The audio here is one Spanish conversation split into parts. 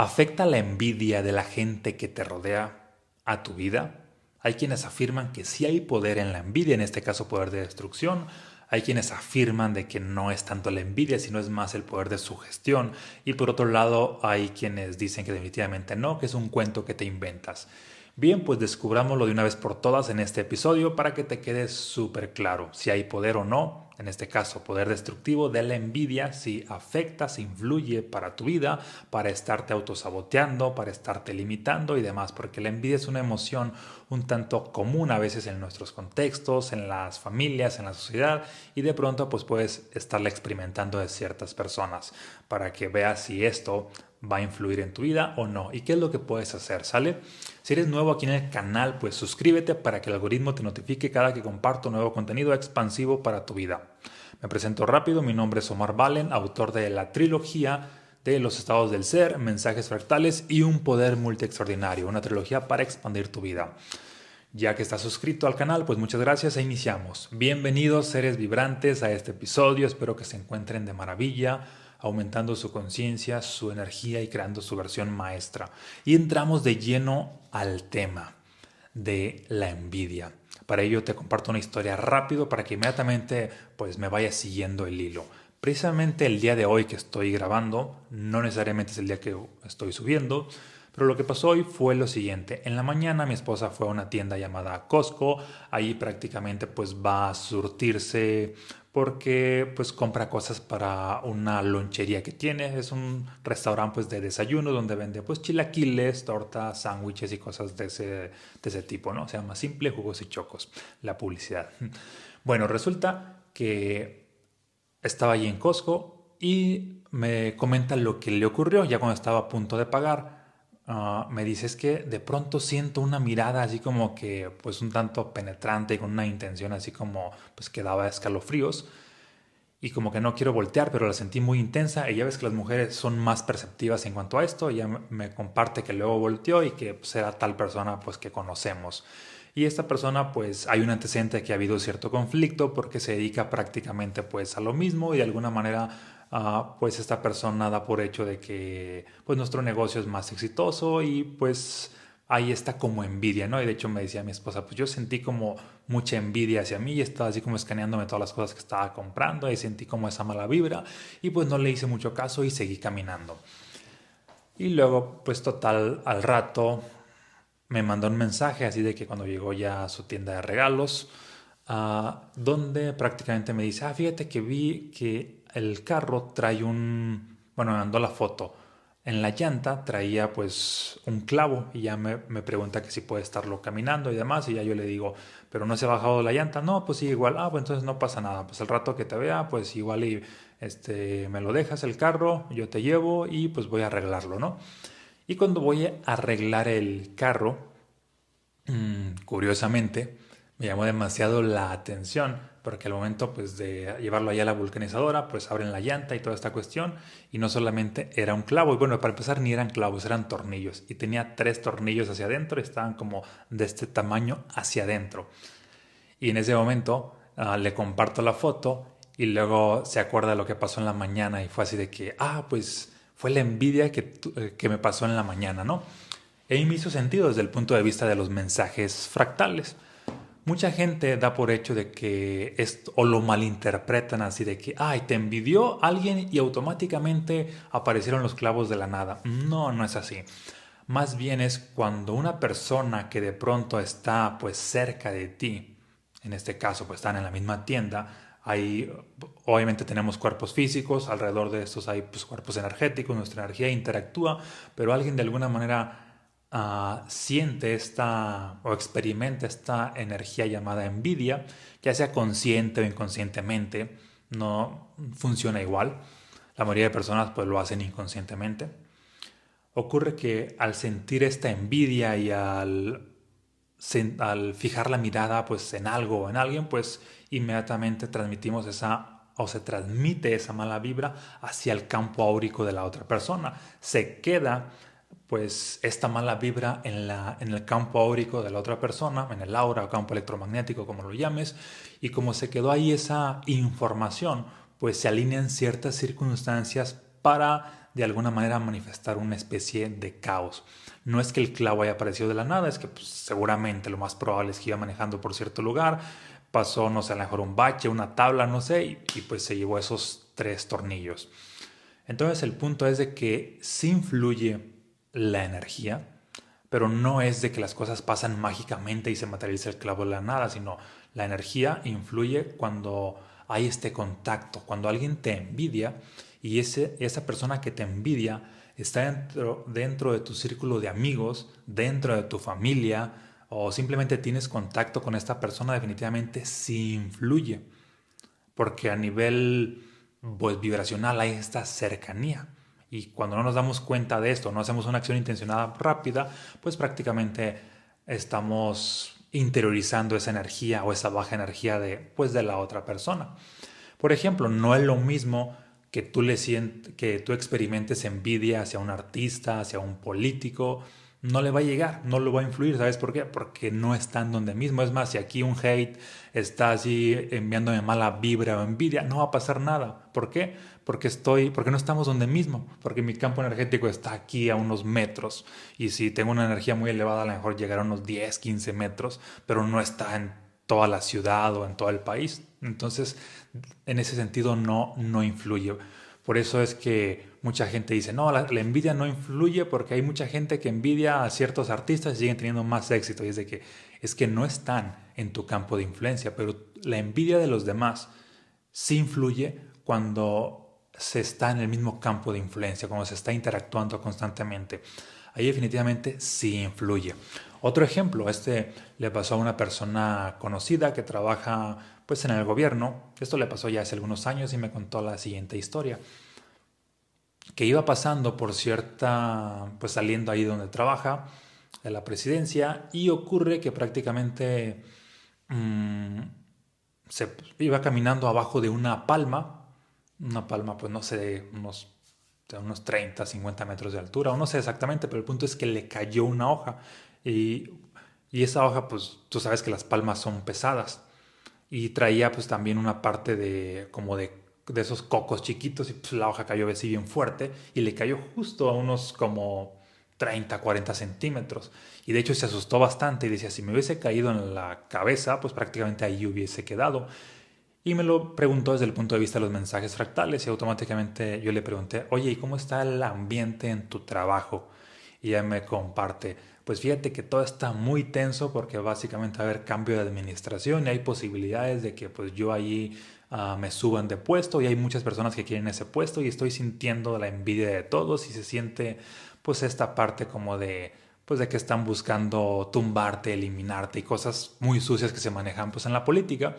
¿Afecta la envidia de la gente que te rodea a tu vida? Hay quienes afirman que sí hay poder en la envidia, en este caso poder de destrucción. Hay quienes afirman de que no es tanto la envidia, sino es más el poder de sugestión. Y por otro lado, hay quienes dicen que definitivamente no, que es un cuento que te inventas. Bien, pues descubrámoslo de una vez por todas en este episodio para que te quede súper claro si hay poder o no en este caso poder destructivo de la envidia, si afecta, si influye para tu vida, para estarte autosaboteando, para estarte limitando y demás, porque la envidia es una emoción un tanto común a veces en nuestros contextos, en las familias, en la sociedad, y de pronto pues puedes estarla experimentando de ciertas personas. Para que veas si esto va a influir en tu vida o no. ¿Y qué es lo que puedes hacer? ¿Sale? Si eres nuevo aquí en el canal, pues suscríbete para que el algoritmo te notifique cada que comparto nuevo contenido expansivo para tu vida. Me presento rápido, mi nombre es Omar Valen, autor de la trilogía de Los estados del ser, mensajes fractales y un poder multi extraordinario, una trilogía para expandir tu vida. Ya que estás suscrito al canal, pues muchas gracias e iniciamos. Bienvenidos seres vibrantes a este episodio, espero que se encuentren de maravilla aumentando su conciencia, su energía y creando su versión maestra. Y entramos de lleno al tema de la envidia. Para ello te comparto una historia rápido para que inmediatamente pues me vaya siguiendo el hilo. Precisamente el día de hoy que estoy grabando, no necesariamente es el día que estoy subiendo, pero lo que pasó hoy fue lo siguiente. En la mañana mi esposa fue a una tienda llamada Costco. Ahí prácticamente pues va a surtirse porque pues compra cosas para una lonchería que tiene. Es un restaurante pues de desayuno donde vende pues chilaquiles, tortas, sándwiches y cosas de ese, de ese tipo, ¿no? Se llama Simple Jugos y Chocos, la publicidad. Bueno, resulta que estaba allí en Costco y me comenta lo que le ocurrió ya cuando estaba a punto de pagar Ah, me dices que de pronto siento una mirada así como que pues un tanto penetrante y con una intención así como pues que daba escalofríos y como que no quiero voltear pero la sentí muy intensa y ya ves que las mujeres son más perceptivas en cuanto a esto ella me comparte que luego volteó y que pues, era tal persona pues que conocemos. Y esta persona pues hay un antecedente que ha habido cierto conflicto porque se dedica prácticamente pues a lo mismo y de alguna manera Pues esta persona da por hecho de que pues nuestro negocio es más exitoso y pues ahí está como envidia, ¿no? Y de hecho me decía mi esposa, pues yo sentí como mucha envidia hacia mí y estaba así como escaneándome todas las cosas que estaba comprando y sentí como esa mala vibra y pues no le hice mucho caso y seguí caminando. Y luego, pues total, al rato me mandó un mensaje así de que cuando llegó ya a su tienda de regalos, uh, donde prácticamente me dice, ah, fíjate que vi que el carro trae un, bueno, la foto. En la llanta traía pues un clavo y ya me, me, pregunta que si puede estarlo caminando y demás y ya yo le digo, pero no se ha bajado la llanta, no, pues sí, igual, ah, pues entonces no pasa nada, pues el rato que te vea, pues igual y este, me lo dejas el carro, yo te llevo y pues voy a arreglarlo, ¿no? Y cuando voy a arreglar el carro, mmm, curiosamente, me llamó demasiado la atención porque al momento pues de llevarlo allá a la vulcanizadora pues abren la llanta y toda esta cuestión y no solamente era un clavo y bueno para empezar ni eran clavos eran tornillos y tenía tres tornillos hacia adentro y estaban como de este tamaño hacia adentro. Y en ese momento uh, le comparto la foto y luego se acuerda de lo que pasó en la mañana y fue así de que ah pues fue la envidia que, eh, que me pasó en la mañana no y me hizo sentido desde el punto de vista de los mensajes fractales Mucha gente da por hecho de que esto, o lo malinterpretan así de que, ay, te envidió alguien y automáticamente aparecieron los clavos de la nada. No, no es así. Más bien es cuando una persona que de pronto está pues cerca de ti, en este caso pues están en la misma tienda, hay, obviamente tenemos cuerpos físicos, alrededor de estos hay pues, cuerpos energéticos, nuestra energía interactúa, pero alguien de alguna manera Ah, siente esta o experimenta esta energía llamada envidia, ya sea consciente o inconscientemente, no funciona igual. La mayoría de personas pues lo hacen inconscientemente. Ocurre que al sentir esta envidia y al, al fijar la mirada pues en algo o en alguien, pues inmediatamente transmitimos esa o se transmite esa mala vibra hacia el campo áurico de la otra persona. Se queda pues esta mala vibra en, la, en el campo áurico de la otra persona, en el aura o campo electromagnético, como lo llames, y como se quedó ahí esa información, pues se alinean ciertas circunstancias para de alguna manera manifestar una especie de caos. No es que el clavo haya aparecido de la nada, es que pues, seguramente lo más probable es que iba manejando por cierto lugar, pasó, no sé, a lo mejor un bache, una tabla, no sé, y, pues se llevó esos tres tornillos. Entonces el punto es de que sí influye la energía, pero no es de que las cosas pasan mágicamente y se materializa el clavo de la nada, sino la energía influye cuando hay este contacto, cuando alguien te envidia y ese, esa persona que te envidia está dentro, dentro de tu círculo de amigos, dentro de tu familia, o simplemente tienes contacto con esta persona, definitivamente sí influye. Porque a nivel pues, vibracional hay esta cercanía. Y cuando no nos damos cuenta de esto, no hacemos una acción intencionada rápida, pues prácticamente estamos interiorizando esa energía o esa baja energía de, pues, de la otra persona. Por ejemplo, no es lo mismo que tú, le que tú experimentes envidia hacia un artista, hacia un político, no le va a llegar, no lo va a influir, ¿sabes por qué? Porque no están donde mismo. Es más, si aquí un hate está así enviándome mala vibra o envidia, no va a pasar nada. ¿Por qué? Porque estoy, porque no estamos donde mismo, porque mi campo energético está aquí a unos metros y si tengo una energía muy elevada a lo mejor llegará a unos 10, 15 metros, pero no está en toda la ciudad o en todo el país. Entonces, en ese sentido no, no influye. Por eso es que mucha gente dice, no, la, envidia no influye porque hay mucha gente que envidia a ciertos artistas y siguen teniendo más éxito. Y es de que es que no están en tu campo de influencia, pero la envidia de los demás sí influye cuando se está en el mismo campo de influencia, cuando se está interactuando constantemente. Ahí definitivamente sí influye. Otro ejemplo, este le pasó a una persona conocida que trabaja pues en el gobierno. Esto le pasó ya hace algunos años y me contó la siguiente historia. Que iba pasando por cierta, pues saliendo ahí donde trabaja, de la presidencia, y ocurre que prácticamente mm, se iba caminando abajo de una palma, una palma pues no sé, unos, de unos 30, 50 metros de altura, o no sé exactamente, pero el punto es que le cayó una hoja y, esa hoja, pues tú sabes que las palmas son pesadas. Y traía pues también una parte de como de, de esos cocos chiquitos y pues la hoja cayó así bien fuerte y le cayó justo a unos como 30, 40 centímetros. Y de hecho se asustó bastante y decía, si me hubiese caído en la cabeza, pues prácticamente ahí hubiese quedado. Y me lo preguntó desde el punto de vista de los mensajes fractales y automáticamente yo le pregunté, oye, ¿y cómo está el ambiente en tu trabajo? Y ella me comparte, pues fíjate que todo está muy tenso porque básicamente va a haber cambio de administración y hay posibilidades de que pues yo allí ah, me suban de puesto y hay muchas personas que quieren ese puesto y estoy sintiendo la envidia de todos y se siente pues esta parte como de pues de que están buscando tumbarte, eliminarte y cosas muy sucias que se manejan pues en la política.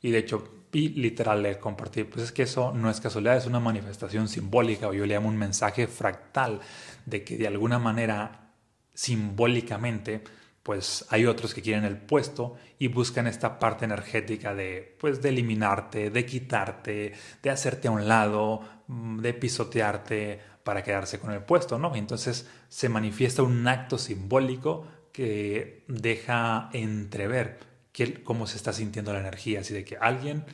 Y de hecho y literal le pues es que eso no es casualidad, es una manifestación simbólica o yo le llamo un mensaje fractal de que de alguna manera simbólicamente, pues hay otros que quieren el puesto y buscan esta parte energética de, pues, de eliminarte, de quitarte, de hacerte a un lado, mm, de pisotearte para quedarse con el puesto, ¿no? entonces se manifiesta un acto simbólico que deja entrever cómo se está sintiendo la energía, así de que alguien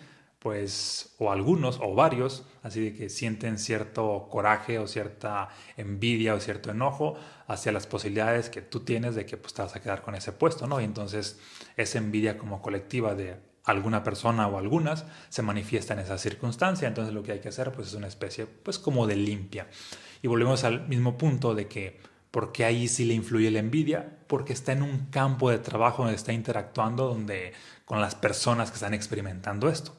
pues, o algunos, o varios, así de que sienten cierto coraje o cierta envidia o cierto enojo hacia las posibilidades que tú tienes de que pues, te vas a quedar con ese puesto, ¿no? Y entonces esa envidia como colectiva de alguna persona o algunas se manifiesta en esa circunstancia, entonces lo que hay que hacer pues es una especie pues como de limpia. Y volvemos al mismo punto de que ¿por qué ahí sí le influye la envidia? Porque está en un campo de trabajo donde está interactuando donde, con las personas que están experimentando esto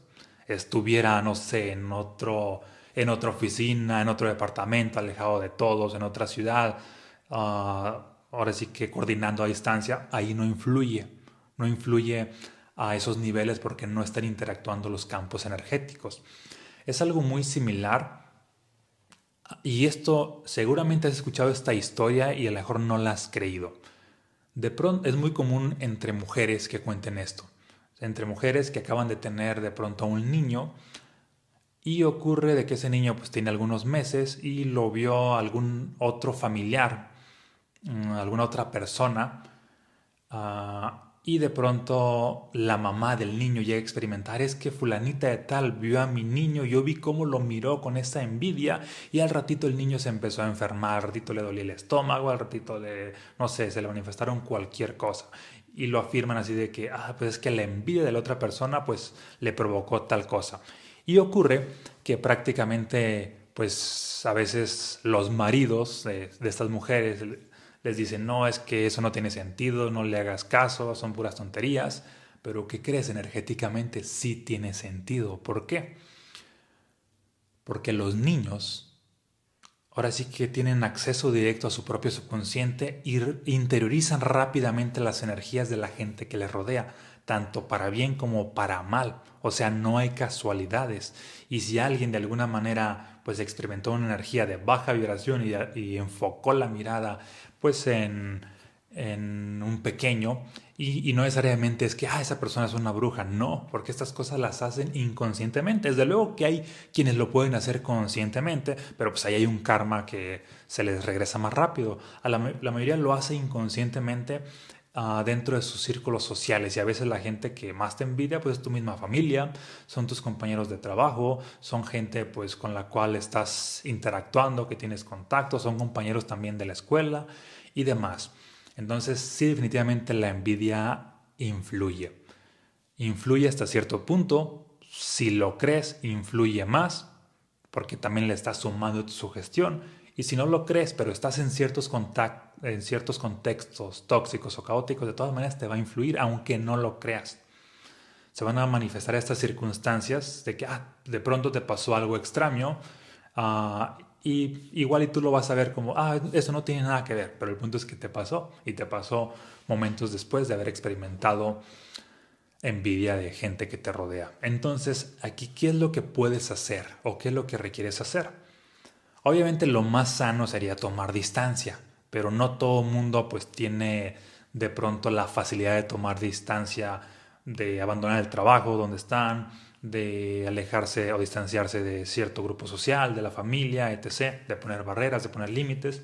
estuviera, no sé, en, otro, en otra oficina, en otro departamento, alejado de todos, en otra ciudad, ah, ahora sí que coordinando a distancia, ahí no influye, no influye a esos niveles porque no están interactuando los campos energéticos. Es algo muy similar y esto seguramente has escuchado esta historia y a lo mejor no la has creído. De pronto es muy común entre mujeres que cuenten esto entre mujeres que acaban de tener de pronto un niño y ocurre de que ese niño pues tiene algunos meses y lo vio algún otro familiar, mm, alguna otra persona, ah, y de pronto la mamá del niño llega a experimentar, es que fulanita de tal vio a mi niño, yo vi cómo lo miró con esta envidia y al ratito el niño se empezó a enfermar, al ratito le dolía el estómago, al ratito le, no sé, se le manifestaron cualquier cosa y lo afirman así de que, ah, pues es que la envidia de la otra persona pues le provocó tal cosa. Y ocurre que prácticamente pues a veces los maridos de estas mujeres les dicen, no, es que eso no tiene sentido, no le hagas caso, son puras tonterías, pero ¿qué crees energéticamente? Sí tiene sentido. ¿Por qué? Porque los niños ahora sí que tienen acceso directo a su propio subconsciente y interiorizan rápidamente las energías de la gente que les rodea, tanto para bien como para mal. O sea, no hay casualidades. Y si alguien de alguna manera pues experimentó una energía de baja vibración y enfocó la mirada pues en, un pequeño y, no necesariamente es que ah, esa persona es una bruja, no, porque estas cosas las hacen inconscientemente. Desde luego que hay quienes lo pueden hacer conscientemente, pero pues ahí hay un karma que se les regresa más rápido. A la, mayoría lo hace inconscientemente ah, dentro de sus círculos sociales y a veces la gente que más te envidia pues es tu misma familia, son tus compañeros de trabajo, son gente pues con la cual estás interactuando, que tienes contacto, son compañeros también de la escuela y demás. Entonces, sí, definitivamente la envidia influye. Influye hasta cierto punto. Si lo crees, influye más, porque también le estás sumando tu sugestión. Y si no lo crees, pero estás en ciertos, en ciertos contextos tóxicos o caóticos, de todas maneras te va a influir, aunque no lo creas. Se van a manifestar estas circunstancias de que ah, de pronto te pasó algo extraño uh, y igual y tú lo vas a ver como, ah, eso no tiene nada que ver, pero el punto es que te pasó y te pasó momentos después de haber experimentado envidia de gente que te rodea. Entonces, aquí, ¿qué es lo que puedes hacer o qué es lo que requieres hacer? Obviamente lo más sano sería tomar distancia, pero no todo mundo pues tiene de pronto la facilidad de tomar distancia, de abandonar el trabajo donde están, de alejarse o distanciarse de cierto grupo social, de la familia, etc., de poner barreras, de poner límites.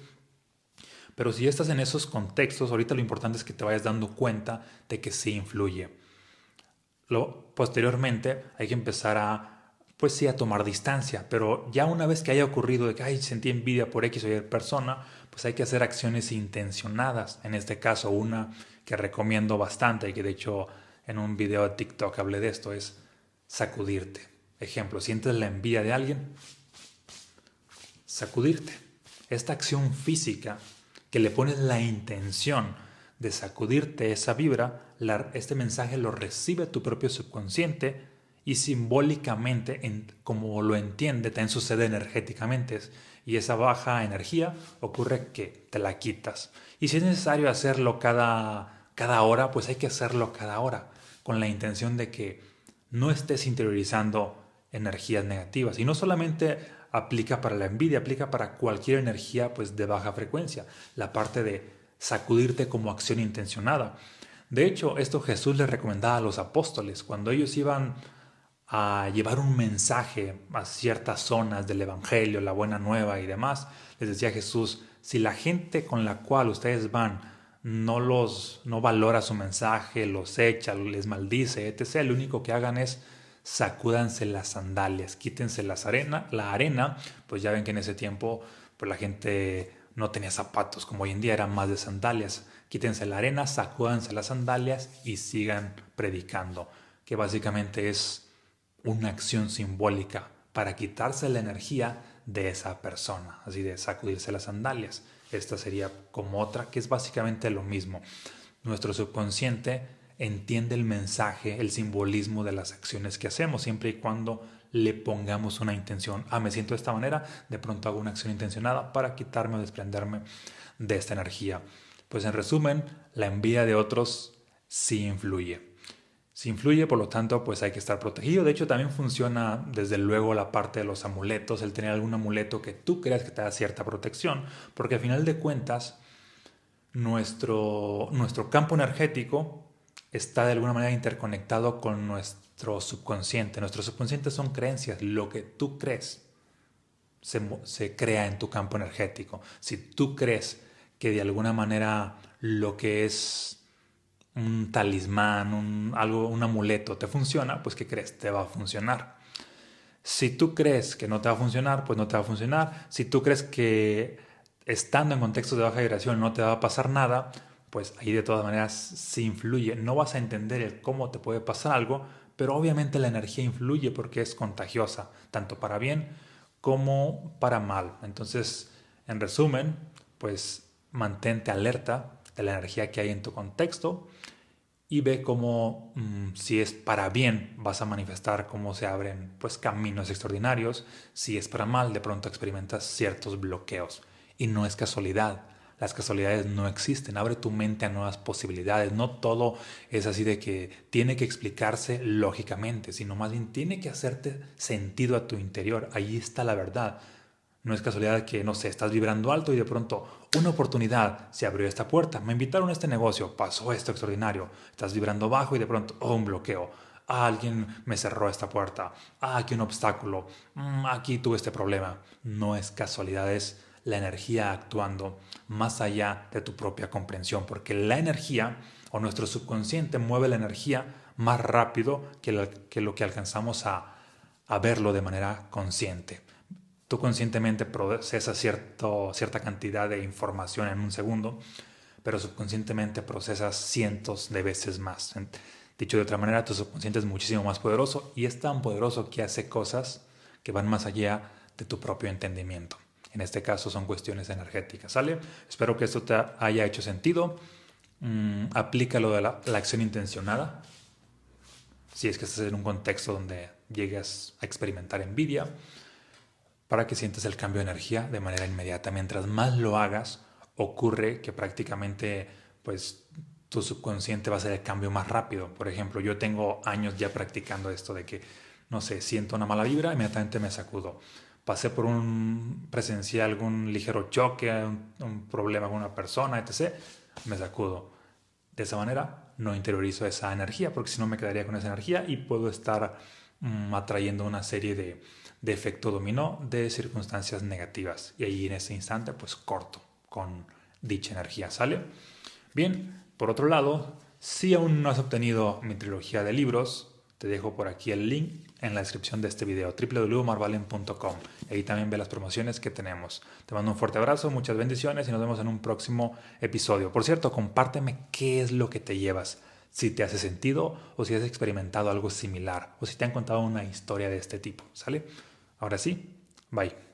Pero si estás en esos contextos, ahorita lo importante es que te vayas dando cuenta de que sí influye. Lo, posteriormente hay que empezar a, pues sí, a tomar distancia, pero ya una vez que haya ocurrido de que, ay, sentí envidia por X o Y persona, pues hay que hacer acciones intencionadas. En este caso, una que recomiendo bastante y que de hecho en un video de TikTok hablé de esto, es sacudirte. Ejemplo, sientes la envidia de alguien, sacudirte. Esta acción física que le pones la intención de sacudirte esa vibra, este mensaje lo recibe tu propio subconsciente y simbólicamente, en, como lo entiende, también sucede energéticamente. Y esa baja energía ocurre que te la quitas. Y si es necesario hacerlo cada, cada hora, pues hay que hacerlo cada hora, con la intención de que no estés interiorizando energías negativas. Y no solamente aplica para la envidia, aplica para cualquier energía pues, de baja frecuencia. La parte de sacudirte como acción intencionada. De hecho, esto Jesús le recomendaba a los apóstoles cuando ellos iban a llevar un mensaje a ciertas zonas del Evangelio, la buena nueva y demás. Les decía Jesús, si la gente con la cual ustedes van no los no valora su mensaje, los echa, les maldice, etc. Lo único que hagan es sacúdanse las sandalias, quítense las arena, la arena, pues ya ven que en ese tiempo pues la gente no tenía zapatos, como hoy en día eran más de sandalias. Quítense la arena, sacúdanse las sandalias y sigan predicando, que básicamente es una acción simbólica para quitarse la energía de esa persona, así de sacudirse las sandalias. Esta sería como otra, que es básicamente lo mismo. Nuestro subconsciente entiende el mensaje, el simbolismo de las acciones que hacemos, siempre y cuando le pongamos una intención. Ah, me siento de esta manera, de pronto hago una acción intencionada para quitarme o desprenderme de esta energía. Pues en resumen, la envidia de otros sí influye. Si influye, por lo tanto, pues hay que estar protegido. De hecho, también funciona desde luego la parte de los amuletos, el tener algún amuleto que tú creas que te da cierta protección, porque al final de cuentas, nuestro, nuestro campo energético está de alguna manera interconectado con nuestro subconsciente. Nuestro subconsciente son creencias, lo que tú crees se, se crea en tu campo energético. Si tú crees que de alguna manera lo que es un talismán, un, algo, un amuleto te funciona, pues ¿qué crees? Te va a funcionar. Si tú crees que no te va a funcionar, pues no te va a funcionar. Si tú crees que estando en contextos de baja vibración no te va a pasar nada, pues ahí de todas maneras sí influye. No vas a entender el cómo te puede pasar algo, pero obviamente la energía influye porque es contagiosa, tanto para bien como para mal. Entonces, en resumen, pues mantente alerta de la energía que hay en tu contexto y ve cómo mm, si es para bien vas a manifestar cómo se abren pues caminos extraordinarios, si es para mal de pronto experimentas ciertos bloqueos y no es casualidad. Las casualidades no existen, abre tu mente a nuevas posibilidades. No todo es así de que tiene que explicarse lógicamente, sino más bien tiene que hacerte sentido a tu interior. Ahí está la verdad. No es casualidad que, no sé, estás vibrando alto y de pronto una oportunidad se abrió esta puerta. Me invitaron a este negocio, pasó esto extraordinario. Estás vibrando bajo y de pronto, oh, un bloqueo. Alguien me cerró esta puerta. Ah, aquí un obstáculo. Mm, aquí tuve este problema. No es casualidad, es la energía actuando más allá de tu propia comprensión, porque la energía o nuestro subconsciente mueve la energía más rápido que, lo que alcanzamos a verlo de manera consciente. Tú conscientemente procesas cierta cantidad de información en un segundo, pero subconscientemente procesas cientos de veces más. Dicho de otra manera, tu subconsciente es muchísimo más poderoso y es tan poderoso que hace cosas que van más allá de tu propio entendimiento. En este caso son cuestiones energéticas, ¿sale? Espero que esto te haya hecho sentido. Mm, aplícalo de la, la acción intencionada. Si es que estás en un contexto donde llegas a experimentar envidia, para que sientas el cambio de energía de manera inmediata. Mientras más lo hagas, ocurre que prácticamente pues tu subconsciente va a hacer el cambio más rápido. Por ejemplo, yo tengo años ya practicando esto de que, no sé, siento una mala vibra, inmediatamente me sacudo. Pasé por un, presencié algún ligero choque, un, problema con una persona, etc., me sacudo. De esa manera no interiorizo esa energía, porque si no me quedaría con esa energía y puedo estar mm, atrayendo una serie de, de efecto dominó de circunstancias negativas. Y ahí en ese instante, pues corto con dicha energía. ¿Sale? Bien, por otro lado, si aún no has obtenido mi trilogía de libros, te dejo por aquí el link en la descripción de este video, www.marvalen.com. Ahí también ve las promociones que tenemos. Te mando un fuerte abrazo, muchas bendiciones y nos vemos en un próximo episodio. Por cierto, compárteme qué es lo que te llevas si te hace sentido o si has experimentado algo similar o si te han contado una historia de este tipo, ¿sale? Ahora sí, bye.